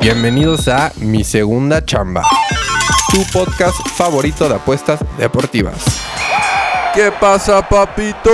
Bienvenidos a Mi Segunda Chamba, tu podcast favorito de apuestas deportivas. ¿Qué pasa, papitos?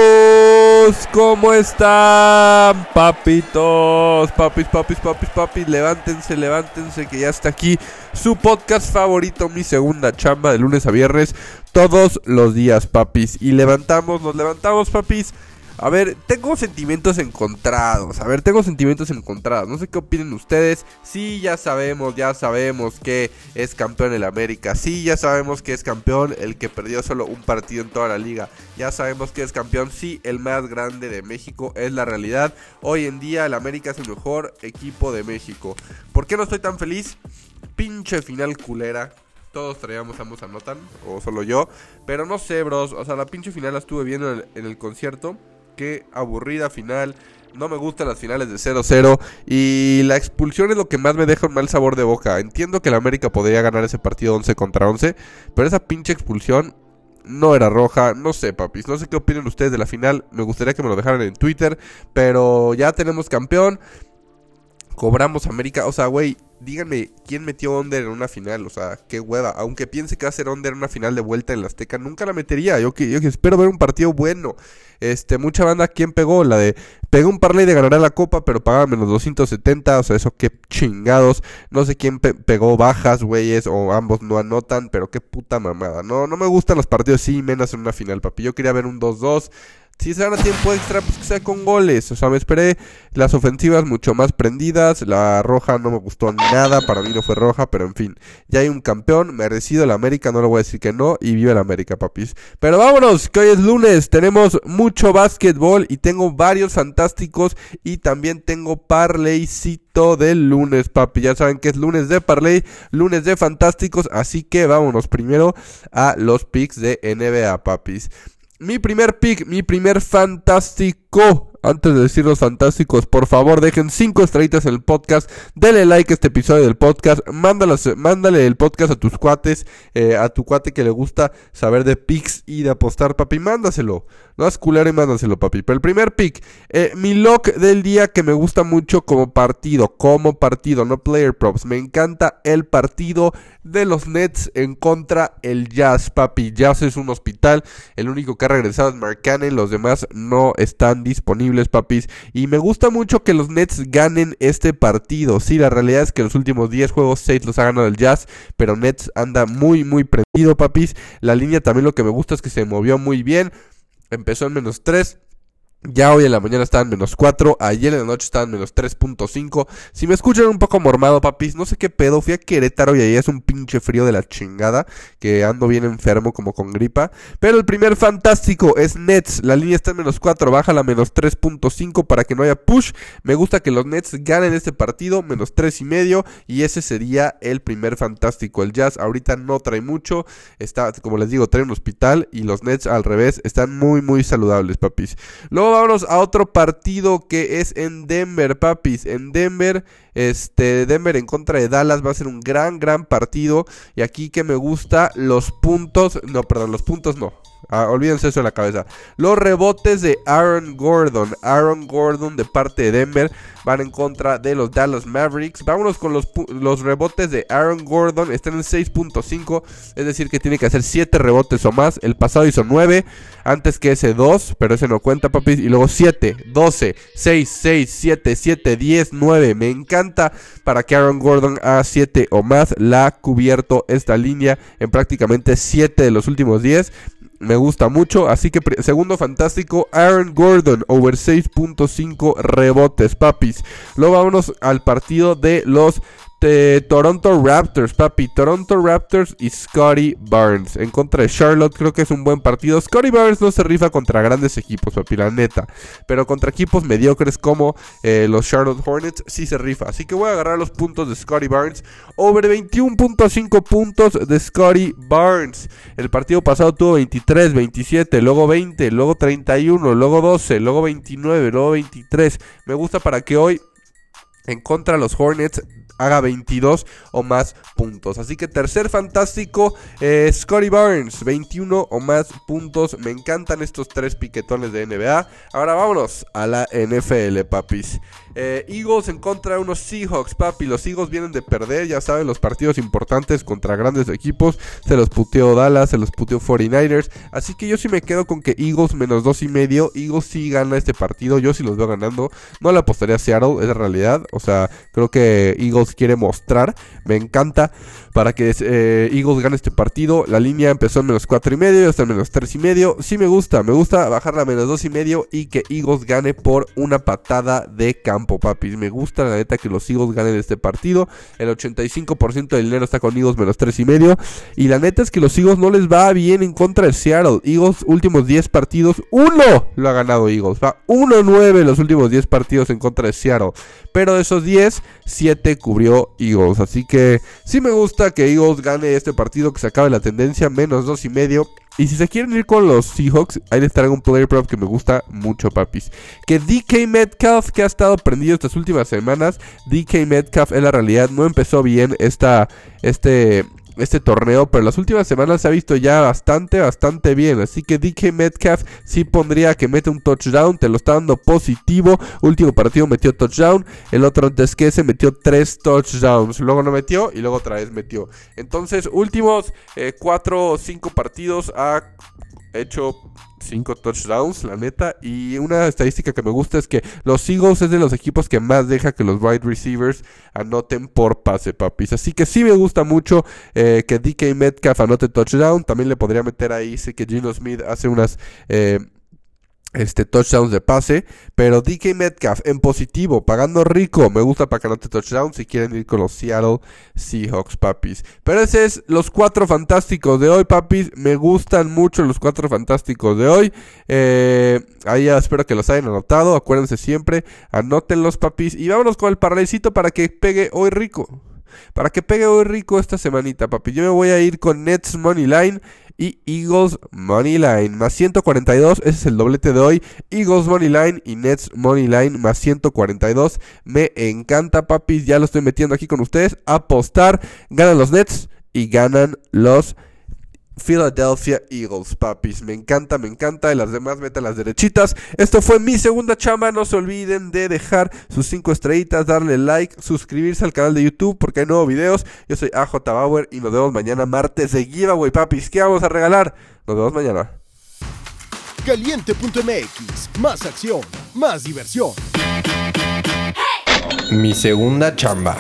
¿Cómo están, papitos? Papis, papis, papis, papis, levántense, levántense, que ya está aquí su podcast favorito, Mi Segunda Chamba, de lunes a viernes, todos los días, papis. Y levantamos, nos levantamos, papis a ver, tengo sentimientos encontrados. A ver, tengo sentimientos encontrados. No sé qué opinen ustedes. Sí, ya sabemos, ya sabemos que es campeón el América. Sí, ya sabemos que es campeón el que perdió solo un partido en toda la liga. Ya sabemos que es campeón, sí, el más grande de México. Es la realidad. Hoy en día el América es el mejor equipo de México. ¿Por qué no estoy tan feliz? Pinche final culera todos traíamos ambos anotan, o solo yo. Pero no sé, bros. O sea, la pinche final la estuve viendo en el concierto qué aburrida final. No me gustan las finales de 0-0 y la expulsión es lo que más me deja un mal sabor de boca. Entiendo que el América podría ganar ese partido 11 contra 11, pero esa pinche expulsión no era roja, no sé, papis, no sé qué opinan ustedes de la final, me gustaría que me lo dejaran en Twitter, pero ya tenemos campeón, cobramos América, o sea, güey, díganme quién metió under en una final, o sea, qué hueva. Aunque piense que va a ser under en una final de vuelta en la Azteca, nunca la metería. Yo que, yo que espero ver un partido bueno. Este, mucha banda, ¿quién pegó? La de, pegó un parlay de ganar la copa, pero pagaba menos 270, o sea, eso qué chingados. No sé quién pegó bajas, güeyes, o ambos no anotan, pero qué puta mamada. No, no me gustan los partidos sí, menos en una final, papi. Yo quería ver un 2-2. Si se a tiempo extra, pues que sea con goles. O sea, me esperé las ofensivas mucho más prendidas. La roja no me gustó nada. Para mí no fue roja, pero en fin. Ya hay un campeón. Merecido el América. No le voy a decir que no. Y vive el América, papis. Pero vámonos, que hoy es lunes. Tenemos mucho básquetbol. Y tengo varios fantásticos. Y también tengo parleycito del lunes, papi. Ya saben que es lunes de parley. Lunes de fantásticos. Así que vámonos primero a los picks de NBA, papis. Mi primer pick, mi primer fantástico antes de decir los fantásticos, por favor dejen 5 estrellitas en el podcast, denle like a este episodio del podcast, mándale el podcast a tus cuates, eh, a tu cuate que le gusta saber de picks y de apostar, papi, mándaselo. No es culero y mándaselo, papi. Pero el primer pick, eh, mi lock del día que me gusta mucho como partido, como partido, no player props. Me encanta el partido de los Nets en contra el Jazz, papi. Jazz es un hospital, el único que ha regresado es Mark los demás no están disponibles Y me gusta mucho que los Nets ganen este partido. Sí, la realidad es que los últimos 10 juegos, 6 los ha ganado el Jazz. Pero Nets anda muy, muy prendido, papis. La línea también lo que me gusta es que se movió muy bien. Empezó en menos 3 ya hoy en la mañana estaban menos 4, ayer en la noche estaban menos 3.5. Si me escuchan un poco mormado, papis, no sé qué pedo. Fui a Querétaro y ahí es un pinche frío de la chingada. Que ando bien enfermo como con gripa. Pero el primer fantástico es Nets. La línea está en menos 4, baja la menos 3.5 para que no haya push. Me gusta que los Nets ganen este partido, menos 3 y medio. Y ese sería el primer fantástico. El Jazz ahorita no trae mucho. Está, como les digo, trae un hospital. Y los Nets al revés están muy, muy saludables, papis. Luego vámonos a otro partido que es en Denver, papis. En Denver, este, Denver en contra de Dallas va a ser un gran, gran partido. Y aquí que me gusta, los puntos, no, perdón, los puntos no. Ah, olvídense eso de la cabeza. Los rebotes de Aaron Gordon. Aaron Gordon de parte de Denver van en contra de los Dallas Mavericks. Vámonos con los, los rebotes de Aaron Gordon. Están en 6.5. Es decir, que tiene que hacer 7 rebotes o más. El pasado hizo 9. Antes que ese 2. Pero ese no cuenta, papis. Y luego 7, 12, 6, 6, 7, 7, 10, 9. Me encanta para que Aaron Gordon haga 7 o más. La ha cubierto esta línea en prácticamente 7 de los últimos 10 me gusta mucho. Así que segundo fantástico, Aaron Gordon, over 6.5 rebotes, papis. Luego vámonos al partido de los Toronto Raptors, papi. Toronto Raptors y Scotty Barnes. En contra de Charlotte, creo que es un buen partido. Scotty Barnes no se rifa contra grandes equipos, papi, la neta. Pero contra equipos mediocres como eh, los Charlotte Hornets, sí se rifa. Así que voy a agarrar los puntos de Scotty Barnes. Over 21.5 puntos de Scotty Barnes. El partido pasado tuvo 23, 27, luego 20, luego 31, luego 12, luego 29, luego 23. Me gusta para que hoy en contra de los Hornets haga 22 o más puntos. Así que tercer fantástico, eh, Scotty Barnes, 21 o más puntos. Me encantan estos tres piquetones de NBA. Ahora vámonos a la NFL, papis. Eh, Eagles en contra de unos Seahawks, papi. Los Eagles vienen de perder, ya saben, los partidos importantes contra grandes equipos. Se los puteó Dallas, se los puteó 49ers. Así que yo sí me quedo con que Eagles menos dos y medio. Eagles sí gana este partido. Yo sí los veo ganando. No le apostaría a Seattle, es realidad. O sea, creo que Eagles quiere mostrar. Me encanta para que eh, Eagles gane este partido. La línea empezó en menos 4 y medio, hasta en menos 3 y medio. Sí me gusta, me gusta bajarla a menos 2 y medio y que Eagles gane por una patada de campo, papis. Me gusta la neta que los Eagles ganen este partido. El 85% del dinero está con Eagles menos 3 y medio. Y la neta es que los Eagles no les va bien en contra de Seattle. Eagles últimos 10 partidos, uno lo ha ganado Eagles. Va 1-9 los últimos 10 partidos en contra de Seattle. Pero de esos 10, 7 cubrió Eagles. Así que sí me gusta que Eagles gane este partido, que se acabe la tendencia, menos dos y medio. Y si se quieren ir con los Seahawks, ahí les traigo un player prop que me gusta mucho, papis. Que DK Metcalf, que ha estado prendido estas últimas semanas, DK Metcalf en la realidad no empezó bien esta, este, este torneo, pero las últimas semanas se ha visto ya bastante, bastante bien. Así que DK Metcalf sí pondría que mete un touchdown, te lo está dando positivo. Último partido metió touchdown, el otro antes que ese metió tres touchdowns. Luego no metió y luego otra vez metió. Entonces, últimos 4 o 5 partidos hecho 5 touchdowns, la neta. Y una estadística que me gusta es que los Eagles es de los equipos que más deja que los wide receivers anoten por pase, papis. Así que sí me gusta mucho eh, que DK Metcalf anote touchdown. También le podría meter ahí, sé que Gino Smith hace unas... Eh, este, touchdowns de pase. Pero DK Metcalf en positivo, pagando rico. Me gusta para que anote touchdowns si quieren ir con los Seattle Seahawks, papis. Pero ese es los cuatro fantásticos de hoy, papis. Me gustan mucho los cuatro fantásticos de hoy. Eh, ahí espero que los hayan anotado. Acuérdense siempre, anótenlos, papis. Y vámonos con el parlaycito para que pegue hoy rico. Para que pegue hoy rico esta semanita, papi. Yo me voy a ir con Nets Money Line y Eagles Money Line más 142. Ese es el doblete de hoy. Eagles Money Line y Nets Money Line más 142. Me encanta, papis. Ya lo estoy metiendo aquí con ustedes. Apostar. Ganan los Nets y ganan los Philadelphia Eagles, papis. Me encanta, me encanta. Y las demás metan las derechitas. Esto fue mi segunda chamba. No se olviden de dejar sus 5 estrellitas, darle like, suscribirse al canal de YouTube porque hay nuevos videos. Yo soy AJ Bauer y nos vemos mañana martes de giveaway, papis. ¿Qué vamos a regalar? Nos vemos mañana. Caliente.mx, más acción, más diversión. Mi segunda chamba.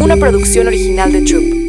Una producción original de Troop.